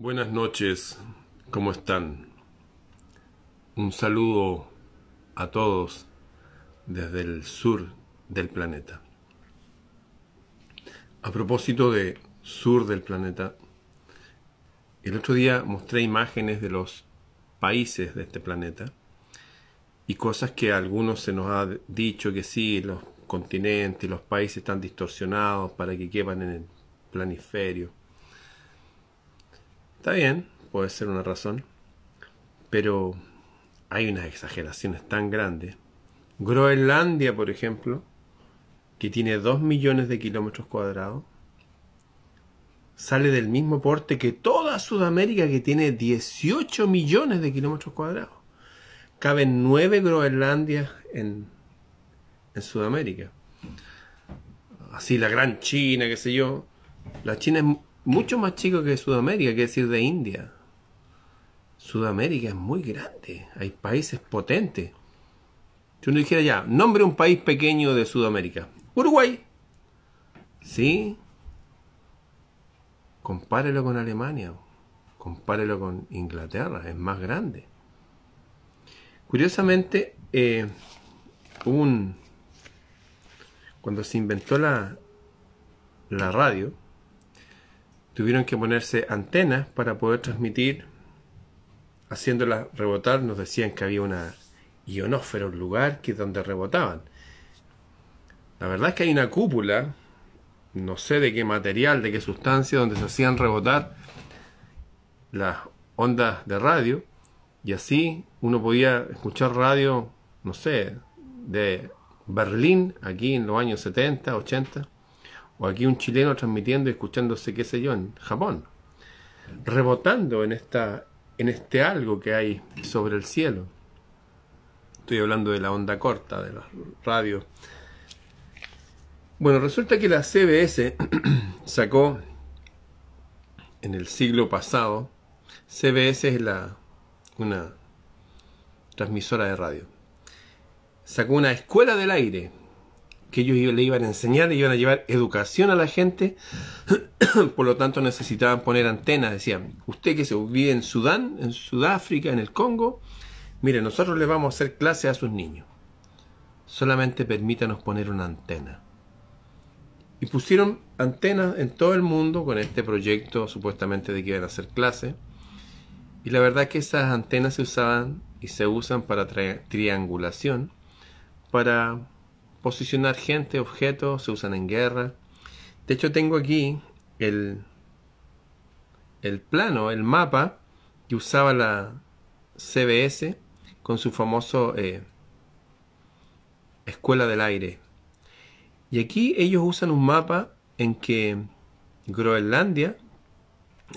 Buenas noches, ¿cómo están? Un saludo a todos desde el sur del planeta. A propósito de sur del planeta, el otro día mostré imágenes de los países de este planeta y cosas que a algunos se nos ha dicho que sí, los continentes, los países están distorsionados para que quepan en el planisferio. Está bien, puede ser una razón, pero hay unas exageraciones tan grandes. Groenlandia, por ejemplo, que tiene 2 millones de kilómetros cuadrados, sale del mismo porte que toda Sudamérica, que tiene 18 millones de kilómetros cuadrados. Caben 9 Groenlandias en, en Sudamérica. Así la gran China, qué sé yo. La China es mucho más chico que Sudamérica, que decir de India. Sudamérica es muy grande, hay países potentes. Si uno dijera ya, nombre un país pequeño de Sudamérica. Uruguay. ¿Sí? Compárelo con Alemania, compárelo con Inglaterra, es más grande. Curiosamente, eh, un, cuando se inventó la, la radio, tuvieron que ponerse antenas para poder transmitir, haciéndolas rebotar. Nos decían que había una ionósfera, un lugar que donde rebotaban. La verdad es que hay una cúpula, no sé de qué material, de qué sustancia, donde se hacían rebotar las ondas de radio y así uno podía escuchar radio, no sé, de Berlín, aquí en los años 70, 80, o aquí un chileno transmitiendo y escuchándose, qué sé yo, en Japón, rebotando en, esta, en este algo que hay sobre el cielo. Estoy hablando de la onda corta, de la radio. Bueno, resulta que la CBS sacó en el siglo pasado, CBS es la, una transmisora de radio, sacó una escuela del aire que ellos le iban a enseñar, iban a llevar educación a la gente, por lo tanto necesitaban poner antenas, decían, usted que se vive en Sudán, en Sudáfrica, en el Congo, mire, nosotros le vamos a hacer clase a sus niños, solamente permítanos poner una antena. Y pusieron antenas en todo el mundo con este proyecto supuestamente de que iban a hacer clase. Y la verdad es que esas antenas se usaban y se usan para triangulación, para posicionar gente, objetos, se usan en guerra. De hecho, tengo aquí el, el plano, el mapa que usaba la CBS con su famoso eh, Escuela del Aire. Y aquí ellos usan un mapa en que Groenlandia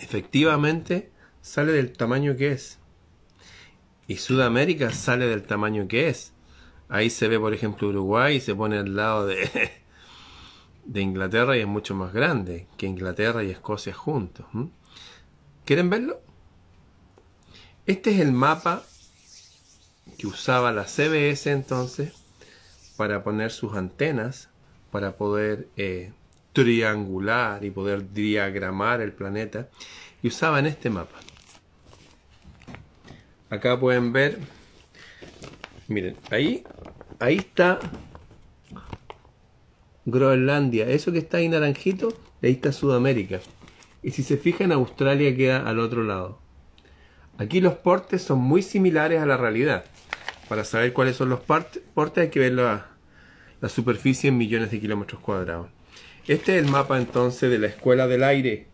efectivamente sale del tamaño que es. Y Sudamérica sale del tamaño que es. Ahí se ve, por ejemplo, Uruguay y se pone al lado de, de Inglaterra y es mucho más grande que Inglaterra y Escocia juntos. ¿Quieren verlo? Este es el mapa que usaba la CBS entonces para poner sus antenas, para poder eh, triangular y poder diagramar el planeta. Y usaban este mapa. Acá pueden ver Miren, ahí, ahí está Groenlandia. Eso que está ahí naranjito, ahí está Sudamérica. Y si se fijan, Australia queda al otro lado. Aquí los portes son muy similares a la realidad. Para saber cuáles son los portes hay que ver la, la superficie en millones de kilómetros cuadrados. Este es el mapa entonces de la Escuela del Aire.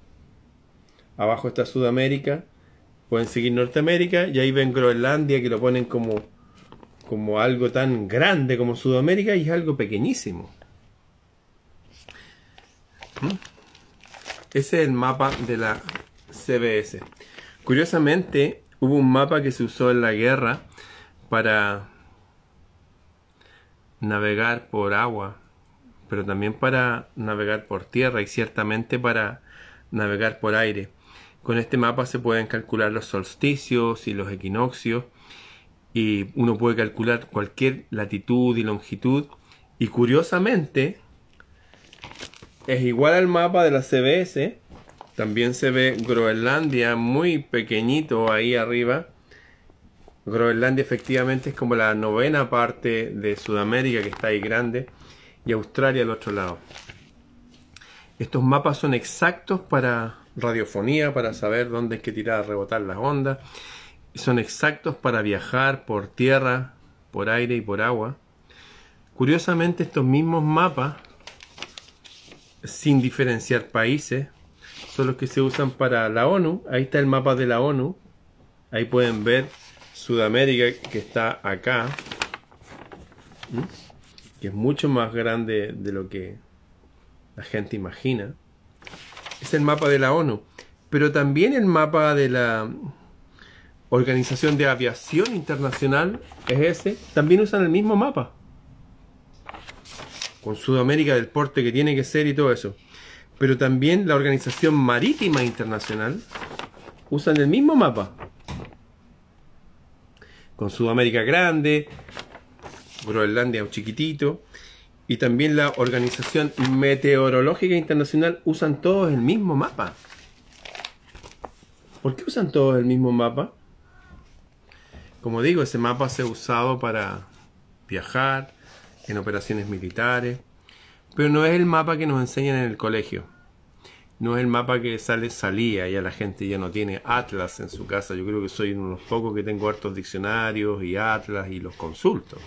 Abajo está Sudamérica. Pueden seguir Norteamérica y ahí ven Groenlandia que lo ponen como como algo tan grande como Sudamérica y es algo pequeñísimo. ¿Mm? Ese es el mapa de la CBS. Curiosamente, hubo un mapa que se usó en la guerra para navegar por agua, pero también para navegar por tierra y ciertamente para navegar por aire. Con este mapa se pueden calcular los solsticios y los equinoccios y uno puede calcular cualquier latitud y longitud y curiosamente es igual al mapa de la CBS También se ve Groenlandia muy pequeñito ahí arriba. Groenlandia efectivamente es como la novena parte de Sudamérica que está ahí grande y Australia al otro lado. Estos mapas son exactos para radiofonía, para saber dónde es que tirar a rebotar las ondas. Son exactos para viajar por tierra, por aire y por agua. Curiosamente estos mismos mapas, sin diferenciar países, son los que se usan para la ONU. Ahí está el mapa de la ONU. Ahí pueden ver Sudamérica que está acá. Que es mucho más grande de lo que la gente imagina. Es el mapa de la ONU. Pero también el mapa de la Organización de Aviación Internacional es ese. También usan el mismo mapa. Con Sudamérica del porte que tiene que ser y todo eso pero también la Organización Marítima Internacional usan el mismo mapa. Con Sudamérica grande, Groenlandia chiquitito, y también la Organización Meteorológica Internacional usan todos el mismo mapa. ¿Por qué usan todos el mismo mapa? Como digo, ese mapa se ha usado para viajar, en operaciones militares, pero no es el mapa que nos enseñan en el colegio. No es el mapa que sale salía, ya la gente ya no tiene atlas en su casa. Yo creo que soy uno de los pocos que tengo hartos diccionarios y atlas y los consulto.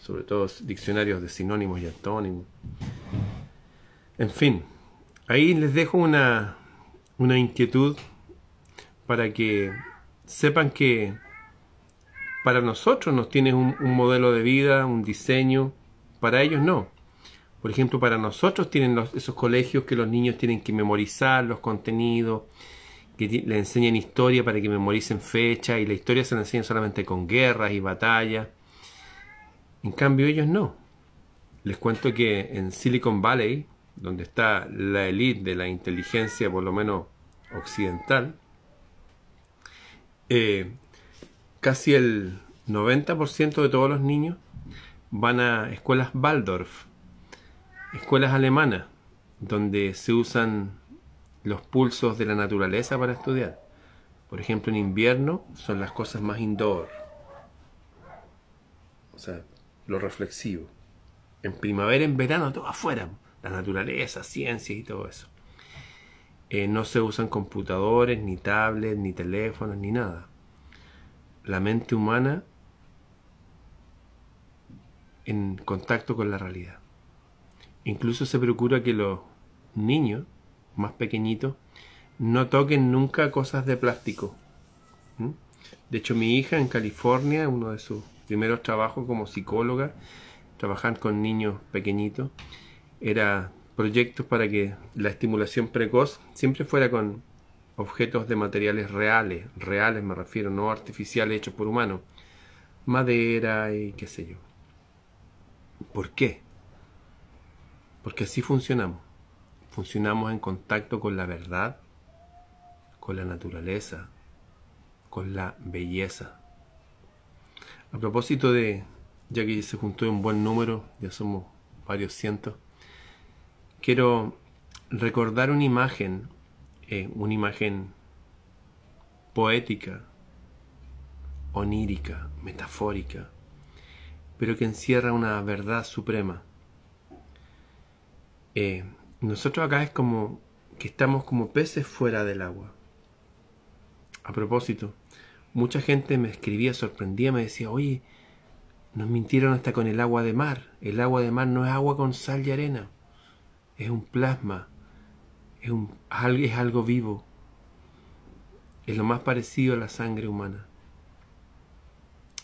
Sobre todo diccionarios de sinónimos y antónimos. En fin, ahí les dejo una, una inquietud para que sepan que para nosotros nos tiene un modelo de vida, un diseño, para ellos no. Por ejemplo, para nosotros tienen esos colegios que los niños tienen que memorizar los contenidos, que le enseñan historia para que memoricen fechas y la historia se la enseñan solamente con guerras y batallas. En cambio ellos no. Les cuento que en Silicon Valley, donde está la élite de la inteligencia, por lo menos occidental, eh, casi el 90% de todos los niños van a escuelas Waldorf, escuelas alemanas, donde se usan los pulsos de la naturaleza para estudiar. Por ejemplo, en invierno son las cosas más indoor. O sea, lo reflexivo. En primavera, en verano, todo afuera. La naturaleza, ciencias y todo eso. Eh, no se usan computadores, ni tablets, ni teléfonos, ni nada. La mente humana en contacto con la realidad. Incluso se procura que los niños más pequeñitos no toquen nunca cosas de plástico. De hecho, mi hija en California, uno de sus primeros trabajos como psicóloga, trabajar con niños pequeñitos, era proyectos para que la estimulación precoz siempre fuera con objetos de materiales reales, reales me refiero, no artificiales hechos por humanos, madera y qué sé yo. ¿Por qué? Porque así funcionamos. Funcionamos en contacto con la verdad, con la naturaleza, con la belleza. A propósito de, ya que se juntó un buen número, ya somos varios cientos, quiero recordar una imagen, eh, una imagen poética, onírica, metafórica, pero que encierra una verdad suprema. Eh, nosotros acá es como que estamos como peces fuera del agua. A propósito, mucha gente me escribía, sorprendía, me decía, oye, nos mintieron hasta con el agua de mar. El agua de mar no es agua con sal y arena, es un plasma, es, un, es algo vivo, es lo más parecido a la sangre humana.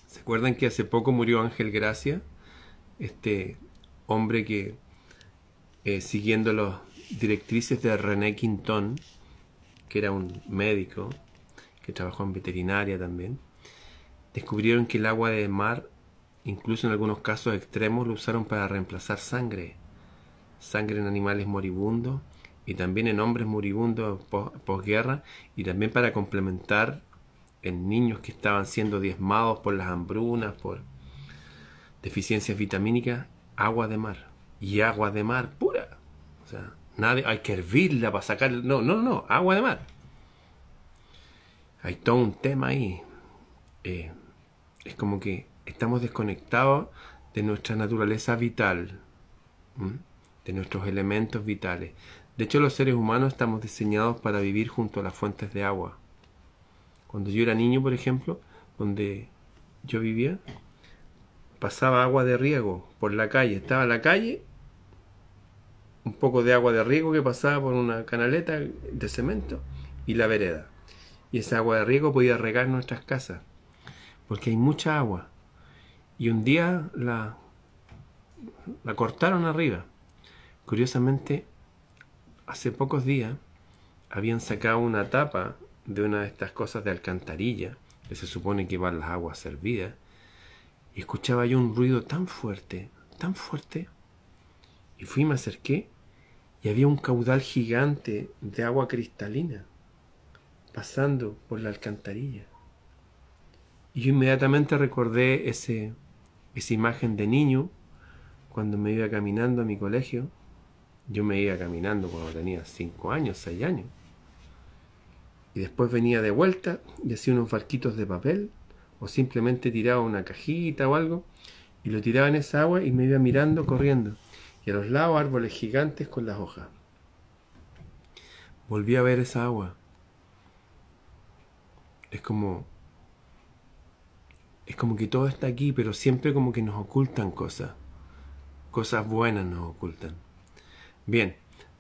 ¿Se acuerdan que hace poco murió Ángel Gracia? Este hombre que eh, siguiendo las directrices de René Quintón, que era un médico que trabajó en veterinaria también, descubrieron que el agua de mar, incluso en algunos casos extremos, lo usaron para reemplazar sangre, sangre en animales moribundos y también en hombres moribundos posguerra y también para complementar en niños que estaban siendo diezmados por las hambrunas, por deficiencias vitamínicas, agua de mar y agua de mar pura. O sea, Nadie, hay que hervirla para sacar. No, no, no, agua de mar. Hay todo un tema ahí. Eh, es como que estamos desconectados de nuestra naturaleza vital, de nuestros elementos vitales. De hecho, los seres humanos estamos diseñados para vivir junto a las fuentes de agua. Cuando yo era niño, por ejemplo, donde yo vivía, pasaba agua de riego por la calle. Estaba la calle, un poco de agua de riego que pasaba por una canaleta de cemento y la vereda. Y esa agua de riego podía regar nuestras casas, porque hay mucha agua. Y un día la, la cortaron arriba. Curiosamente, hace pocos días habían sacado una tapa de una de estas cosas de alcantarilla, que se supone que van las aguas servidas, y escuchaba yo un ruido tan fuerte, tan fuerte, y fui y me acerqué, y había un caudal gigante de agua cristalina pasando por la alcantarilla. Y yo inmediatamente recordé ese, esa imagen de niño cuando me iba caminando a mi colegio. Yo me iba caminando cuando tenía cinco años, seis años. Y después venía de vuelta y hacía unos barquitos de papel o simplemente tiraba una cajita o algo y lo tiraba en esa agua y me iba mirando corriendo. Y a los lados árboles gigantes con las hojas. Volví a ver esa agua es como es como que todo está aquí, pero siempre como que nos ocultan cosas. Cosas buenas nos ocultan. Bien,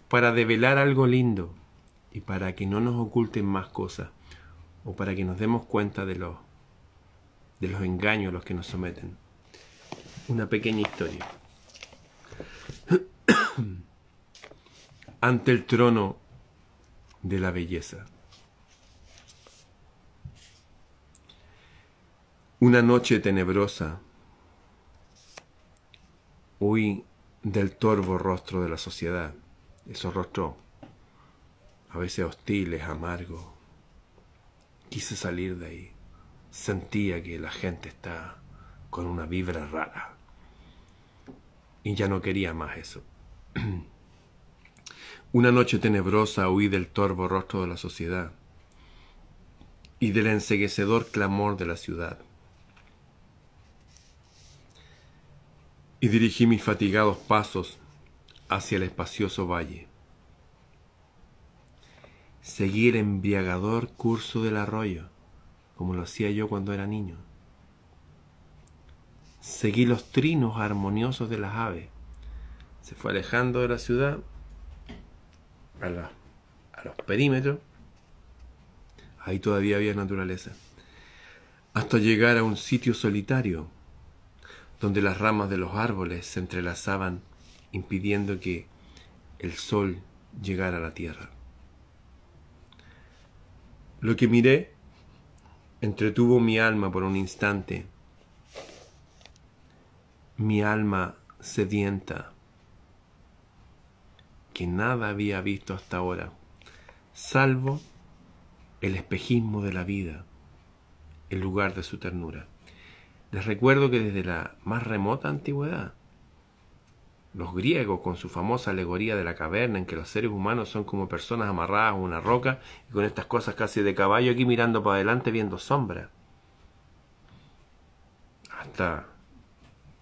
para develar algo lindo y para que no nos oculten más cosas o para que nos demos cuenta de los de los engaños a los que nos someten. Una pequeña historia. Ante el trono de la belleza. Una noche tenebrosa huí del torvo rostro de la sociedad, esos rostros a veces hostiles, amargos. Quise salir de ahí. Sentía que la gente está con una vibra rara. Y ya no quería más eso. Una noche tenebrosa huí del torvo rostro de la sociedad y del enseguecedor clamor de la ciudad. Y dirigí mis fatigados pasos hacia el espacioso valle. Seguí el embriagador curso del arroyo, como lo hacía yo cuando era niño. Seguí los trinos armoniosos de las aves. Se fue alejando de la ciudad a, a los perímetros. Ahí todavía había naturaleza. Hasta llegar a un sitio solitario donde las ramas de los árboles se entrelazaban impidiendo que el sol llegara a la tierra. Lo que miré entretuvo mi alma por un instante, mi alma sedienta, que nada había visto hasta ahora, salvo el espejismo de la vida, el lugar de su ternura. Les recuerdo que desde la más remota antigüedad, los griegos, con su famosa alegoría de la caverna, en que los seres humanos son como personas amarradas a una roca y con estas cosas casi de caballo aquí mirando para adelante viendo sombras. Hasta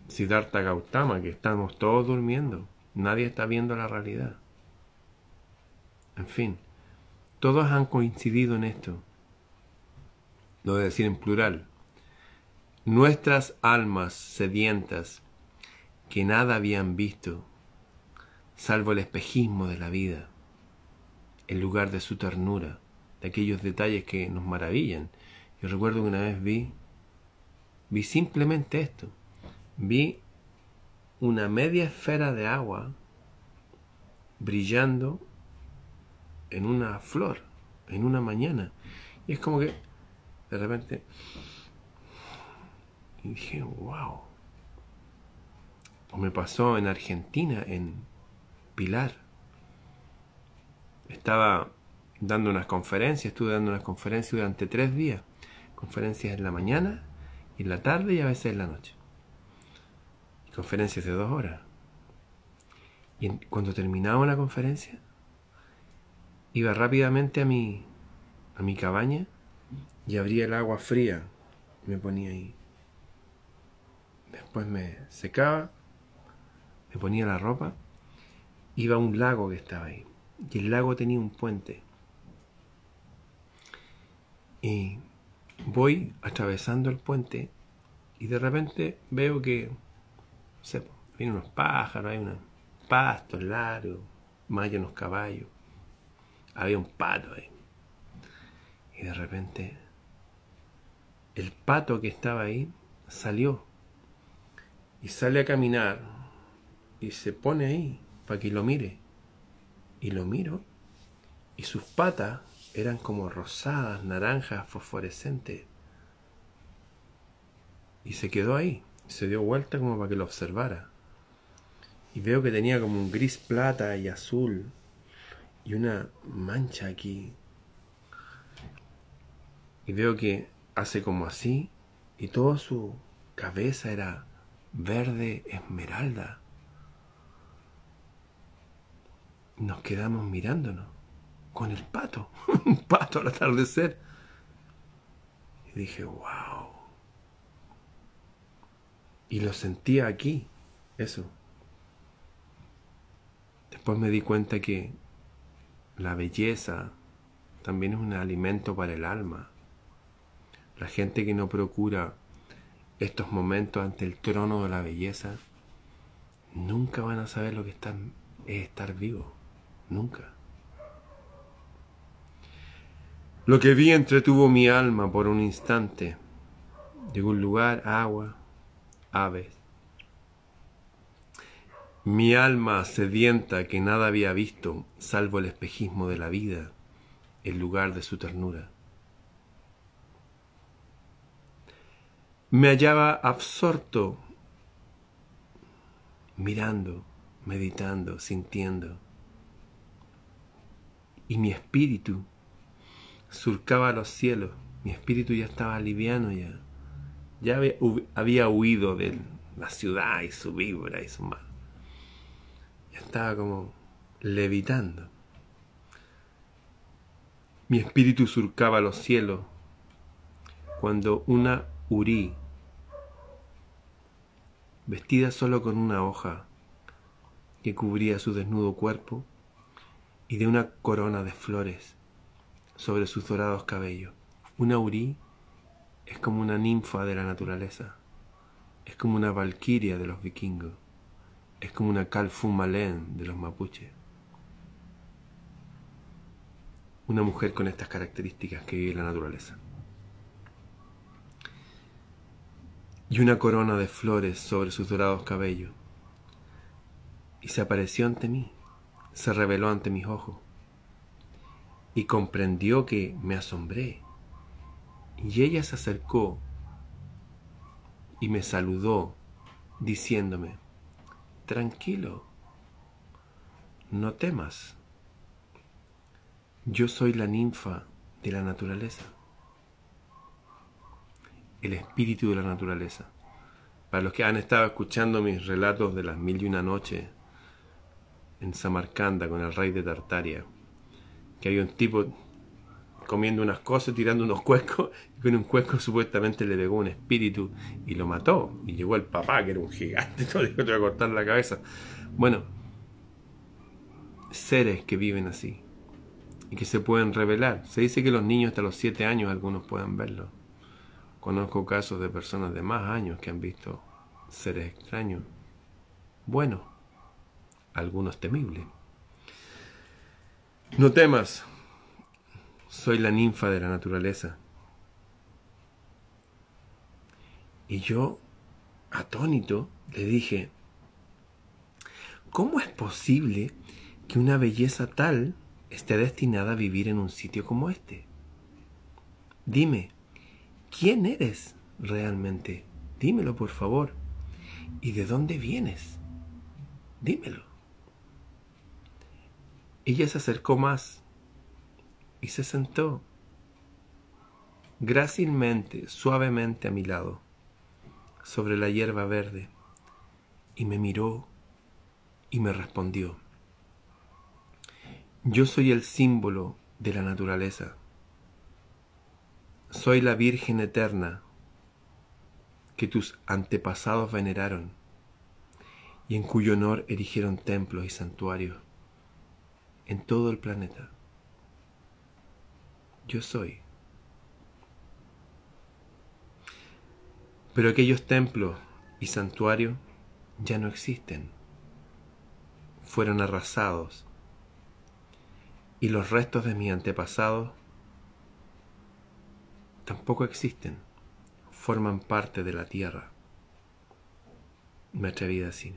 Siddhartha Gautama, que estamos todos durmiendo. Nadie está viendo la realidad. En fin, todos han coincidido en esto. Lo de decir en plural, nuestras almas sedientas que nada habían visto, salvo el espejismo de la vida, el lugar de su ternura, de aquellos detalles que nos maravillan. Yo recuerdo que una vez vi, vi simplemente esto, vi una media esfera de agua brillando en una flor, en una mañana. Y es como que de repente y dije, wow. O me pasó en Argentina, en Pilar. Estaba dando unas conferencias, estuve dando unas conferencias durante tres días. Conferencias en la mañana, en la tarde y a veces en la noche. Conferencias de dos horas. Y cuando terminaba la conferencia, iba rápidamente a mi, a mi cabaña y abría el agua fría. Me ponía ahí. Después me secaba, me ponía la ropa, iba a un lago que estaba ahí. Y el lago tenía un puente. Y voy atravesando el puente y de repente veo que, no sé, vienen unos pájaros, hay un pasto largo, más hay unos caballos. Había un pato ahí. Y de repente el pato que estaba ahí salió y sale a caminar y se pone ahí para que lo mire. Y lo miro y sus patas eran como rosadas, naranjas, fosforescentes. Y se quedó ahí, se dio vuelta como para que lo observara. Y veo que tenía como un gris plata y azul y una mancha aquí. Y veo que hace como así y toda su cabeza era verde esmeralda. Nos quedamos mirándonos con el pato, un pato al atardecer. Y dije, wow. Y lo sentía aquí, eso. Después me di cuenta que la belleza también es un alimento para el alma. La gente que no procura estos momentos ante el trono de la belleza, nunca van a saber lo que están, es estar vivo. Nunca. Lo que vi entretuvo mi alma por un instante. Llegó un lugar, agua, aves. Mi alma sedienta que nada había visto, salvo el espejismo de la vida, el lugar de su ternura. Me hallaba absorto, mirando, meditando, sintiendo. Y mi espíritu surcaba los cielos. Mi espíritu ya estaba liviano ya. Ya había, huido de la ciudad y su vibra y su mal. Ya estaba como levitando. Mi espíritu surcaba los cielos cuando una urí vestida solo con una hoja que cubría su desnudo cuerpo y de una corona de flores sobre sus dorados cabellos. Una urí es como una ninfa de la naturaleza, es como una valquiria de los vikingos, es como una calfumalén de los mapuches. Una mujer con estas características que vive la naturaleza. Y una corona de flores sobre sus dorados cabellos. Y se apareció ante mí, se reveló ante mis ojos, y comprendió que me asombré. Y ella se acercó y me saludó, diciéndome, tranquilo, no temas, yo soy la ninfa de la naturaleza el espíritu de la naturaleza. Para los que han estado escuchando mis relatos de las mil y una noches en Samarcanda con el rey de Tartaria, que había un tipo comiendo unas cosas, tirando unos cuescos, y con un cuesco supuestamente le pegó un espíritu y lo mató. Y llegó el papá, que era un gigante, todo dijo, te voy a cortar la cabeza. Bueno, seres que viven así y que se pueden revelar. Se dice que los niños hasta los siete años algunos pueden verlo. Conozco casos de personas de más años que han visto seres extraños, buenos, algunos temibles. No temas, soy la ninfa de la naturaleza. Y yo, atónito, le dije, ¿cómo es posible que una belleza tal esté destinada a vivir en un sitio como este? Dime, ¿Quién eres realmente? Dímelo, por favor. ¿Y de dónde vienes? Dímelo. Ella se acercó más y se sentó grácilmente, suavemente a mi lado, sobre la hierba verde, y me miró y me respondió. Yo soy el símbolo de la naturaleza. Soy la Virgen eterna que tus antepasados veneraron y en cuyo honor erigieron templos y santuarios en todo el planeta. Yo soy. Pero aquellos templos y santuarios ya no existen. Fueron arrasados y los restos de mis antepasados tampoco existen, forman parte de la tierra. Me atreví a decir.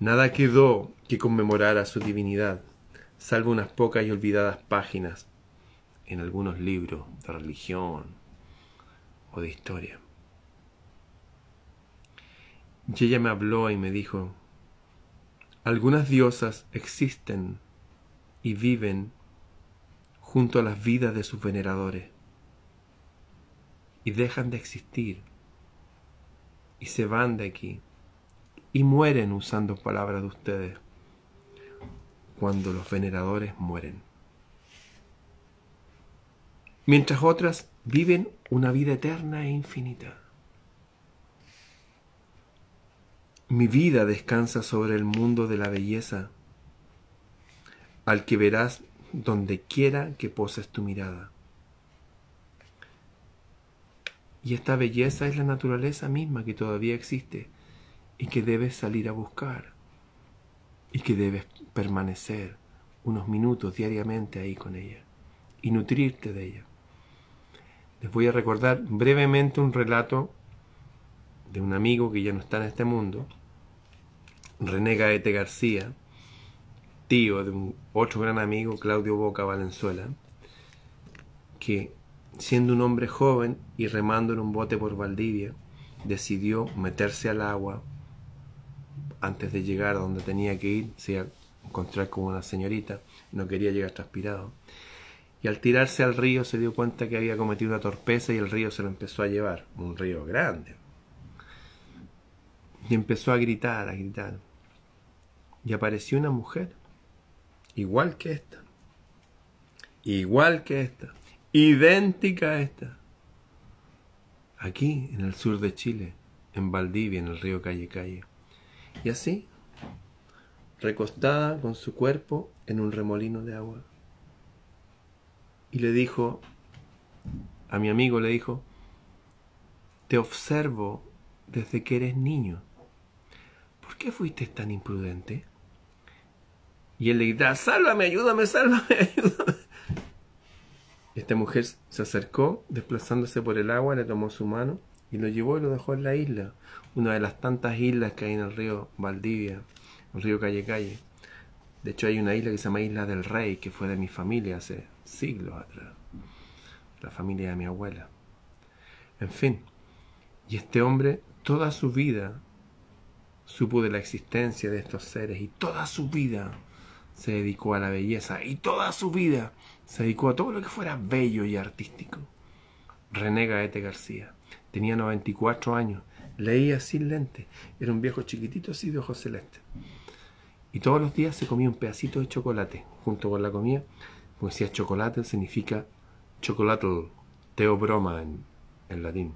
Nada quedó que conmemorar a su divinidad, salvo unas pocas y olvidadas páginas en algunos libros de religión o de historia. Y ella me habló y me dijo, algunas diosas existen y viven junto a las vidas de sus veneradores y dejan de existir y se van de aquí y mueren usando palabras de ustedes cuando los veneradores mueren. Mientras otras viven una vida eterna e infinita. Mi vida descansa sobre el mundo de la belleza, al que verás donde quiera que poses tu mirada. Y esta belleza es la naturaleza misma que todavía existe y que debes salir a buscar y que debes permanecer unos minutos diariamente ahí con ella y nutrirte de ella. Les voy a recordar brevemente un relato de un amigo que ya no está en este mundo, René Gaete García, tío de un otro gran amigo, Claudio Boca Valenzuela, que siendo un hombre joven y remando en un bote por Valdivia, decidió meterse al agua antes de llegar a donde tenía que ir, se iba a encontrar con una señorita, no quería llegar transpirado. Y al tirarse al río se dio cuenta que había cometido una torpeza y el río se lo empezó a llevar, un río grande. Y empezó a gritar, a gritar y apareció una mujer, igual que esta, igual que esta, idéntica a esta, aquí en el sur de Chile, en Valdivia, en el río Calle Calle. Y así, recostada con su cuerpo en un remolino de agua. Y le dijo, a mi amigo le dijo, te observo desde que eres niño. ¿por qué fuiste tan imprudente? Y él le gritaba, sálvame, ayúdame, sálvame, ayúdame. Esta mujer se acercó, desplazándose por el agua, le tomó su mano y lo llevó y lo dejó en la isla, una de las tantas islas que hay en el río Valdivia, el río Calle Calle. De hecho hay una isla que se llama Isla del Rey, que fue de mi familia hace siglos atrás, la familia de mi abuela. En fin, y este hombre toda su vida supo de la existencia de estos seres y toda su vida se dedicó a la belleza y toda su vida se dedicó a todo lo que fuera bello y artístico. René Gaete García tenía 94 años, leía sin lente, era un viejo chiquitito así de ojos celestes. Y todos los días se comía un pedacito de chocolate junto con la comida, como decía chocolate significa chocolate, teobroma en, en latín,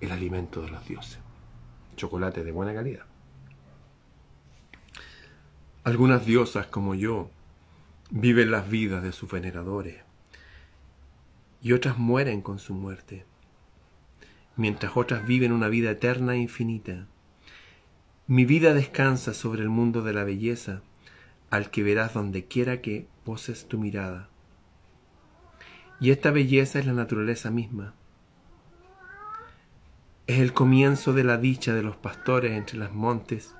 el alimento de los dioses. Chocolate de buena calidad. Algunas diosas como yo viven las vidas de sus veneradores y otras mueren con su muerte, mientras otras viven una vida eterna e infinita. Mi vida descansa sobre el mundo de la belleza, al que verás donde quiera que poses tu mirada. Y esta belleza es la naturaleza misma. Es el comienzo de la dicha de los pastores entre las montes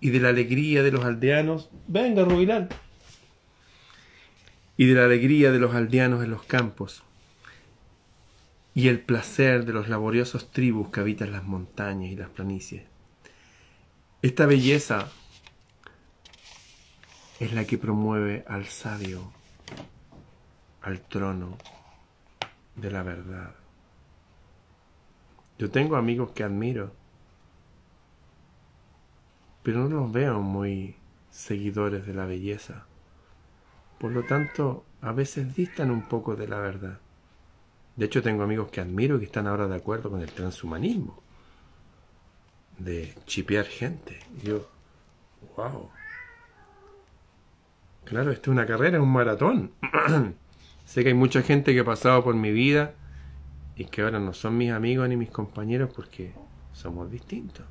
y de la alegría de los aldeanos, venga Rubilán, y de la alegría de los aldeanos en los campos, y el placer de los laboriosos tribus que habitan las montañas y las planicies. Esta belleza es la que promueve al sabio al trono de la verdad. Yo tengo amigos que admiro, pero no los veo muy seguidores de la belleza. Por lo tanto, a veces distan un poco de la verdad. De hecho, tengo amigos que admiro y que están ahora de acuerdo con el transhumanismo, de chipear gente. yo, wow. Claro, esto es una carrera, es un maratón. sé que hay mucha gente que ha pasado por mi vida y que ahora no son mis amigos ni mis compañeros porque somos distintos.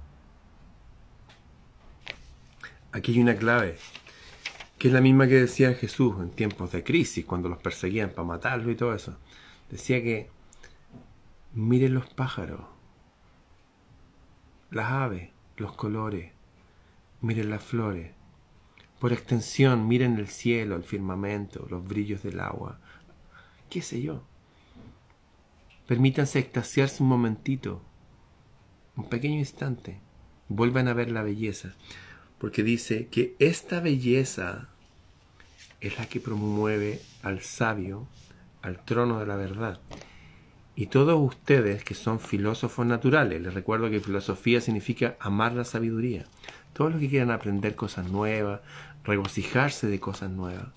Aquí hay una clave, que es la misma que decía Jesús en tiempos de crisis, cuando los perseguían para matarlo y todo eso. Decía que miren los pájaros, las aves, los colores, miren las flores. Por extensión, miren el cielo, el firmamento, los brillos del agua, qué sé yo. Permítanse extasiarse un momentito, un pequeño instante. Vuelvan a ver la belleza, porque dice que esta belleza es la que promueve al sabio al trono de la verdad. Y todos ustedes que son filósofos naturales, les recuerdo que filosofía significa amar la sabiduría. Todos los que quieran aprender cosas nuevas, regocijarse de cosas nuevas,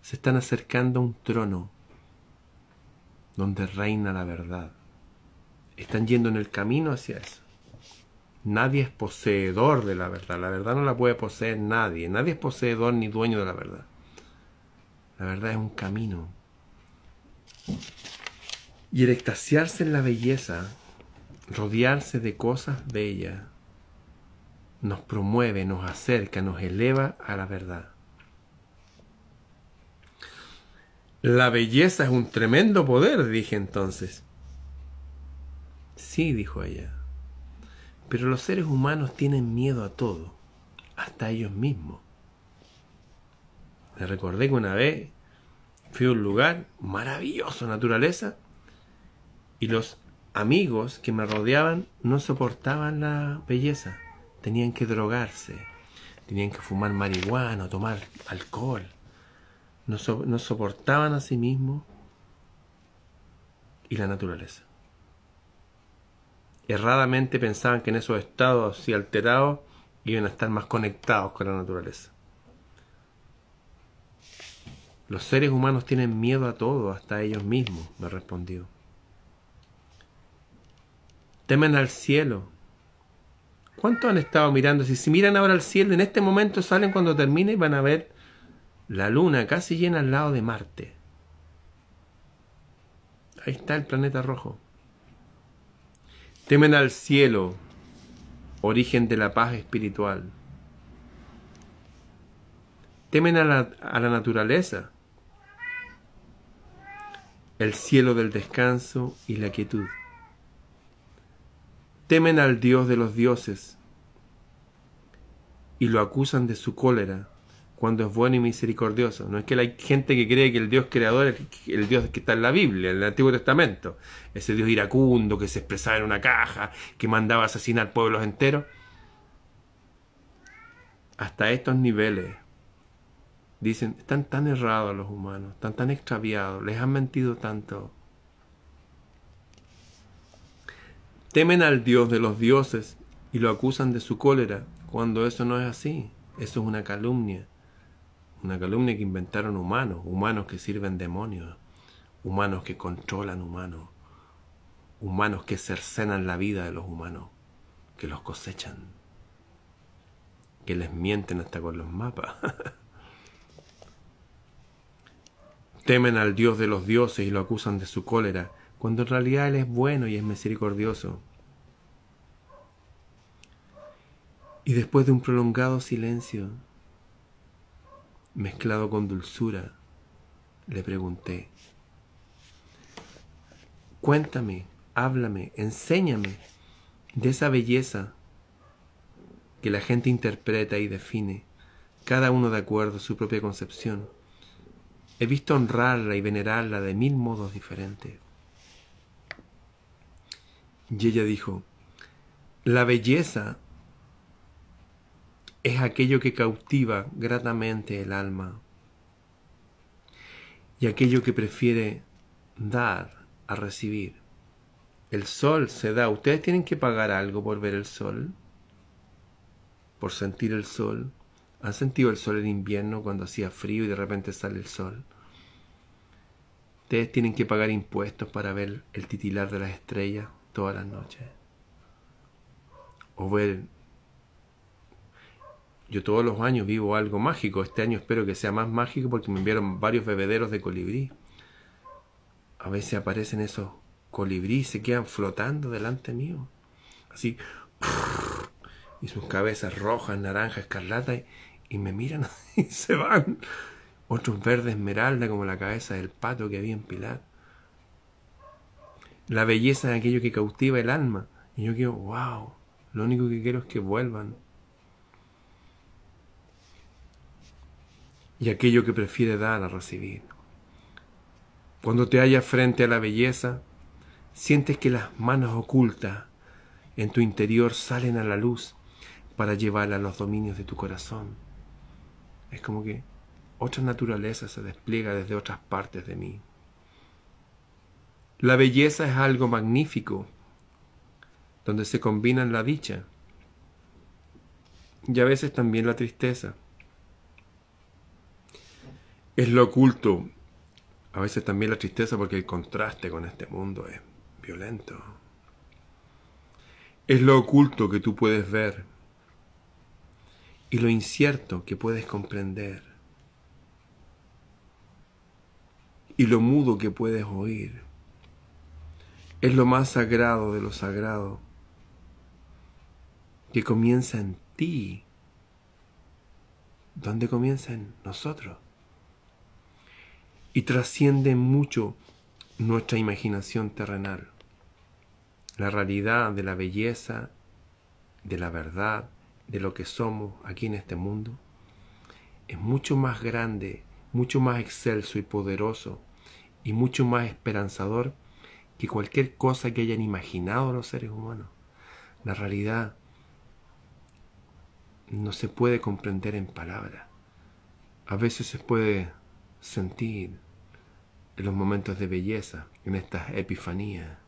se están acercando a un trono donde reina la verdad. Están yendo en el camino hacia eso. Nadie es poseedor de la verdad. La verdad no la puede poseer nadie. Nadie es poseedor ni dueño de la verdad. La verdad es un camino. Y el extasiarse en la belleza, rodearse de cosas bellas, nos promueve, nos acerca, nos eleva a la verdad. La belleza es un tremendo poder, dije entonces. Sí, dijo ella. Pero los seres humanos tienen miedo a todo, hasta ellos mismos. Le recordé que una vez fui a un lugar maravilloso, naturaleza, y los amigos que me rodeaban no soportaban la belleza, tenían que drogarse, tenían que fumar marihuana, tomar alcohol, no, no soportaban a sí mismos y la naturaleza. Erradamente pensaban que en esos estados así alterados iban a estar más conectados con la naturaleza. Los seres humanos tienen miedo a todo, hasta ellos mismos, me respondió. Temen al cielo. ¿Cuántos han estado mirando? Si, si miran ahora al cielo, en este momento salen cuando termine y van a ver la luna casi llena al lado de Marte. Ahí está el planeta rojo. Temen al cielo, origen de la paz espiritual. Temen a la, a la naturaleza, el cielo del descanso y la quietud. Temen al Dios de los dioses y lo acusan de su cólera cuando es bueno y misericordioso. No es que hay gente que cree que el Dios creador es el Dios que está en la Biblia, en el Antiguo Testamento, ese Dios iracundo que se expresaba en una caja, que mandaba asesinar pueblos enteros. Hasta estos niveles Dicen, están tan errados los humanos, están tan extraviados, les han mentido tanto. Temen al Dios de los dioses y lo acusan de su cólera, cuando eso no es así. Eso es una calumnia. Una calumnia que inventaron humanos, humanos que sirven demonios, humanos que controlan humanos, humanos que cercenan la vida de los humanos, que los cosechan, que les mienten hasta con los mapas. Temen al Dios de los dioses y lo acusan de su cólera, cuando en realidad Él es bueno y es misericordioso. Y después de un prolongado silencio, mezclado con dulzura, le pregunté, cuéntame, háblame, enséñame de esa belleza que la gente interpreta y define, cada uno de acuerdo a su propia concepción He visto honrarla y venerarla de mil modos diferentes. Y ella dijo, la belleza es aquello que cautiva gratamente el alma y aquello que prefiere dar a recibir. El sol se da. Ustedes tienen que pagar algo por ver el sol, por sentir el sol. ¿Han sentido el sol en invierno cuando hacía frío y de repente sale el sol? Ustedes tienen que pagar impuestos para ver el titilar de las estrellas todas las noches. O ver... Yo todos los años vivo algo mágico. Este año espero que sea más mágico porque me enviaron varios bebederos de colibrí. A veces aparecen esos colibrí y se quedan flotando delante mío. Así. Y sus cabezas rojas, naranjas, escarlata. Y, me miran y se van otros verde esmeralda como la cabeza del pato que había en Pilar. La belleza de aquello que cautiva el alma. Y yo quiero, wow, lo único que quiero es que vuelvan. Y aquello que prefiere dar a recibir. Cuando te hallas frente a la belleza, sientes que las manos ocultas en tu interior salen a la luz para llevarla a los dominios de tu corazón. Es como que otra naturaleza se despliega desde otras partes de mí. La belleza es algo magnífico, donde se combinan la dicha y a veces también la tristeza. Es lo oculto, a veces también la tristeza porque el contraste con este mundo es violento. Es lo oculto que tú puedes ver y lo incierto que puedes comprender y lo mudo que puedes oír. Es lo más sagrado de lo sagrado que comienza en ti, donde comienza en nosotros y trasciende mucho nuestra imaginación terrenal. La realidad de la belleza, de la verdad, de lo que somos aquí en este mundo, es mucho más grande, mucho más excelso y poderoso y mucho más esperanzador que cualquier cosa que hayan imaginado los seres humanos. La realidad no se puede comprender en palabras. A veces se puede sentir en los momentos de belleza, en estas epifanías.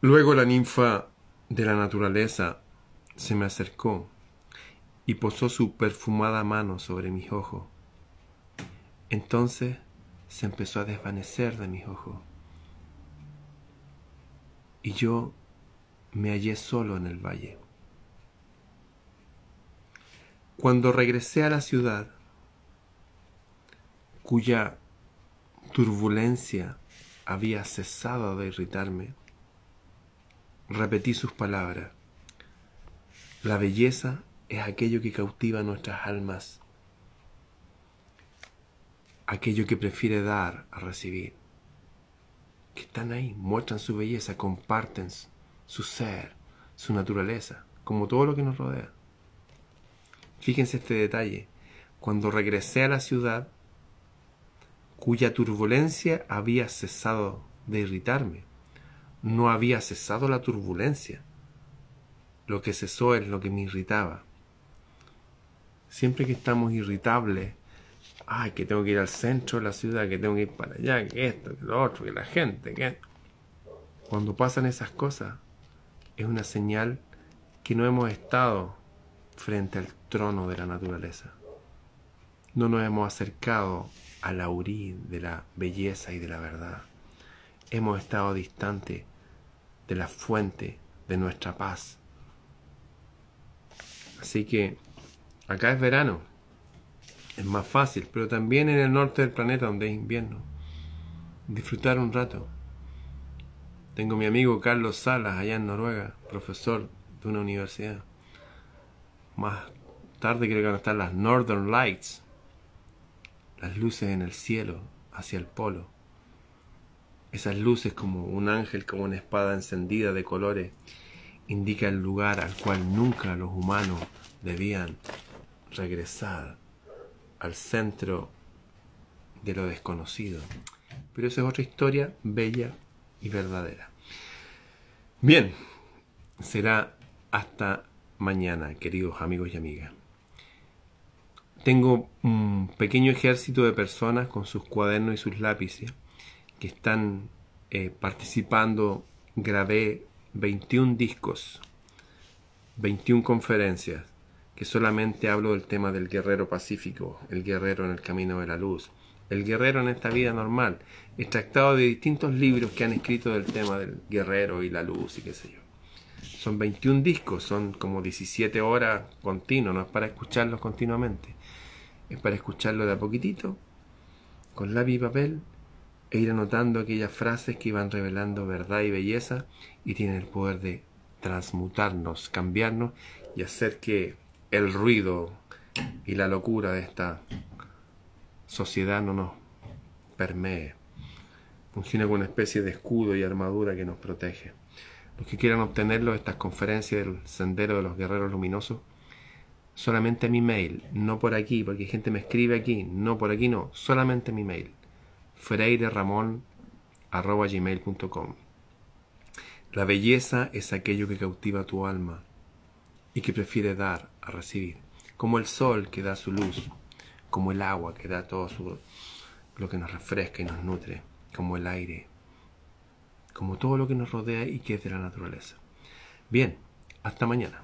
Luego la ninfa de la naturaleza se me acercó y posó su perfumada mano sobre mis ojos. Entonces se empezó a desvanecer de mis ojos y yo me hallé solo en el valle. Cuando regresé a la ciudad, cuya turbulencia había cesado de irritarme, repetí sus palabras. La belleza es aquello que cautiva nuestras almas, aquello que prefiere dar a recibir, que están ahí, muestran su belleza, comparten su ser, su naturaleza, como todo lo que nos rodea. Fíjense este detalle. Cuando regresé a la ciudad, cuya turbulencia había cesado de irritarme. No había cesado la turbulencia. Lo que cesó es lo que me irritaba. Siempre que estamos irritables, ay, que tengo que ir al centro de la ciudad, que tengo que ir para allá, que esto, que lo otro, que la gente, que... Cuando pasan esas cosas, es una señal que no hemos estado frente al trono de la naturaleza. No nos hemos acercado a la de la belleza y de la verdad. Hemos estado distante de la fuente de nuestra paz. Así que acá es verano, es más fácil, pero también en el norte del planeta donde es invierno. Disfrutar un rato. Tengo mi amigo Carlos Salas allá en Noruega, profesor de una universidad. Más tarde creo que van a estar las Northern Lights, las luces en el cielo hacia el polo. Esas luces como un ángel, como una espada encendida de colores, indica el lugar al cual nunca los humanos debían regresar, al centro de lo desconocido. Pero esa es otra historia bella y verdadera. Bien, será hasta mañana, queridos amigos y amigas. Tengo un pequeño ejército de personas con sus cuadernos y sus lápices que están eh, participando. Grabé 21 discos 21 conferencias, que solamente hablo del tema del guerrero pacífico, el guerrero en el camino de la luz, el guerrero en esta vida normal, extractado de distintos libros que han escrito del tema del guerrero y la luz y qué sé yo. Son 21 discos, son como 17 horas continuas, no es para escucharlos continuamente, es para escucharlo de a poquitito, con lápiz y papel, e ir anotando aquellas frases que iban revelando verdad y belleza y tienen el poder de transmutarnos, cambiarnos y hacer que el ruido y la locura de esta sociedad no nos permee. Funciona como una especie de escudo y armadura que nos protege. Los que quieran obtenerlo, estas conferencias del Sendero de los Guerreros Luminosos, solamente mi mail, no por aquí, porque gente me escribe aquí, no por aquí no, solamente mi mail, freireramon.gmail.com La belleza es aquello que cautiva tu alma y que prefiere dar a recibir, como el sol que da su luz, como el agua que da todo su, lo que nos refresca y nos nutre, como el aire, como todo lo que nos rodea y que es de la naturaleza. Bien, hasta mañana.